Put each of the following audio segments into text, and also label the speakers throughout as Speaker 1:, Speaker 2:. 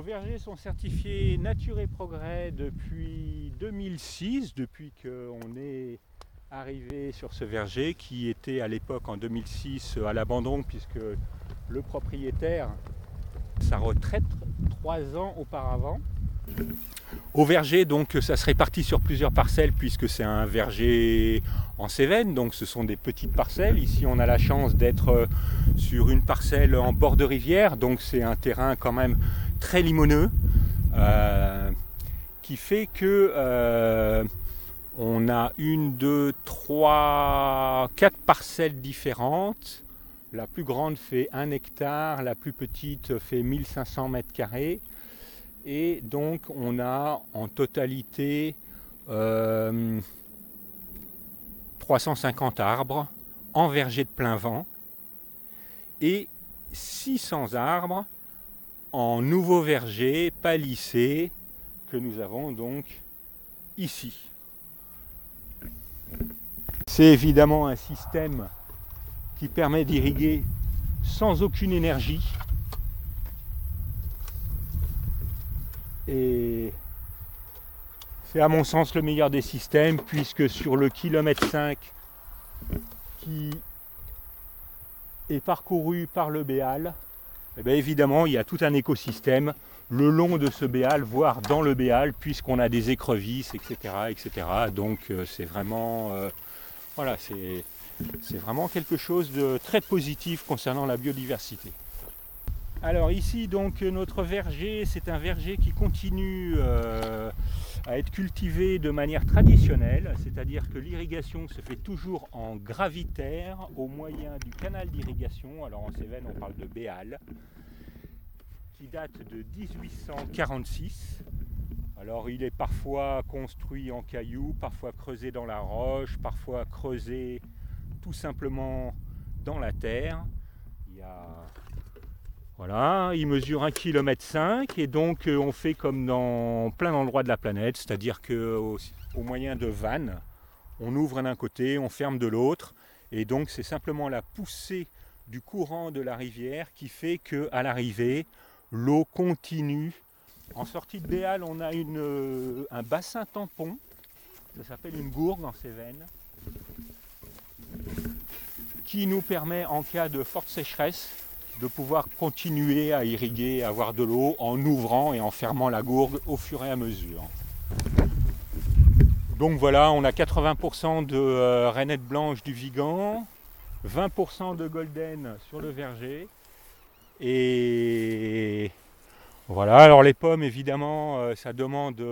Speaker 1: vergers sont certifiés Nature et Progrès depuis 2006, depuis qu'on est arrivé sur ce verger qui était à l'époque en 2006 à l'abandon puisque le propriétaire, sa retraite trois ans auparavant. Au verger, donc, ça se répartit sur plusieurs parcelles puisque c'est un verger en Cévennes, donc ce sont des petites parcelles. Ici, on a la chance d'être sur une parcelle en bord de rivière, donc c'est un terrain quand même très limoneux euh, qui fait que euh, on a une, deux, trois, quatre parcelles différentes. La plus grande fait un hectare, la plus petite fait 1500 mètres carrés. Et donc on a en totalité 350 euh, arbres en verger de plein vent et 600 arbres en nouveau verger palissé que nous avons donc ici. C'est évidemment un système qui permet d'irriguer sans aucune énergie Et c'est à mon sens le meilleur des systèmes puisque sur le kilomètre 5 qui est parcouru par le Béal, eh bien évidemment il y a tout un écosystème le long de ce béal, voire dans le béal, puisqu'on a des écrevisses, etc. etc. Donc euh, c'est vraiment, euh, c'est vraiment quelque chose de très positif concernant la biodiversité. Alors ici donc notre verger, c'est un verger qui continue euh, à être cultivé de manière traditionnelle, c'est-à-dire que l'irrigation se fait toujours en gravitaire au moyen du canal d'irrigation. Alors en Cévennes on parle de Béal, qui date de 1846. Alors il est parfois construit en cailloux, parfois creusé dans la roche, parfois creusé tout simplement dans la terre. Voilà, il mesure 1,5 km et donc euh, on fait comme dans plein d'endroits de la planète, c'est-à-dire qu'au au moyen de vannes, on ouvre d'un côté, on ferme de l'autre, et donc c'est simplement la poussée du courant de la rivière qui fait qu'à l'arrivée, l'eau continue. En sortie de Béal, on a euh, un bassin tampon, ça s'appelle une gourgue en Cévennes, qui nous permet en cas de forte sécheresse de pouvoir continuer à irriguer, avoir de l'eau en ouvrant et en fermant la gourde au fur et à mesure. Donc voilà, on a 80% de euh, rainette blanche du Vigan, 20% de golden sur le verger. Et voilà, alors les pommes évidemment, euh, ça demande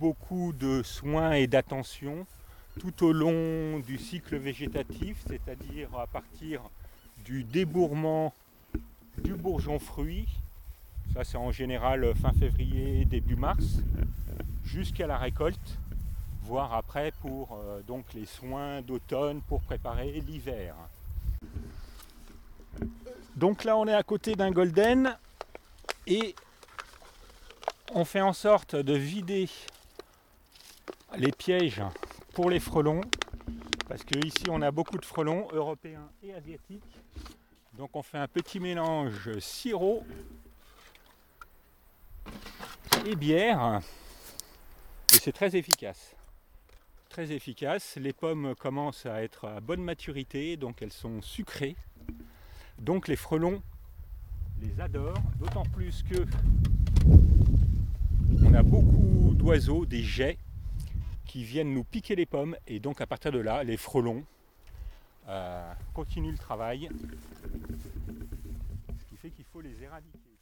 Speaker 1: beaucoup de soins et d'attention tout au long du cycle végétatif, c'est-à-dire à partir du débourrement du bourgeon fruit, ça c'est en général fin février, début mars, jusqu'à la récolte, voire après pour euh, donc les soins d'automne pour préparer l'hiver. Donc là on est à côté d'un golden et on fait en sorte de vider les pièges pour les frelons parce que ici on a beaucoup de frelons européens et asiatiques donc on fait un petit mélange sirop et bière. Et c'est très efficace. Très efficace. Les pommes commencent à être à bonne maturité, donc elles sont sucrées. Donc les frelons les adorent, d'autant plus que on a beaucoup d'oiseaux, des jets, qui viennent nous piquer les pommes. Et donc à partir de là, les frelons euh, continue le travail, ce qui fait qu'il faut les éradiquer.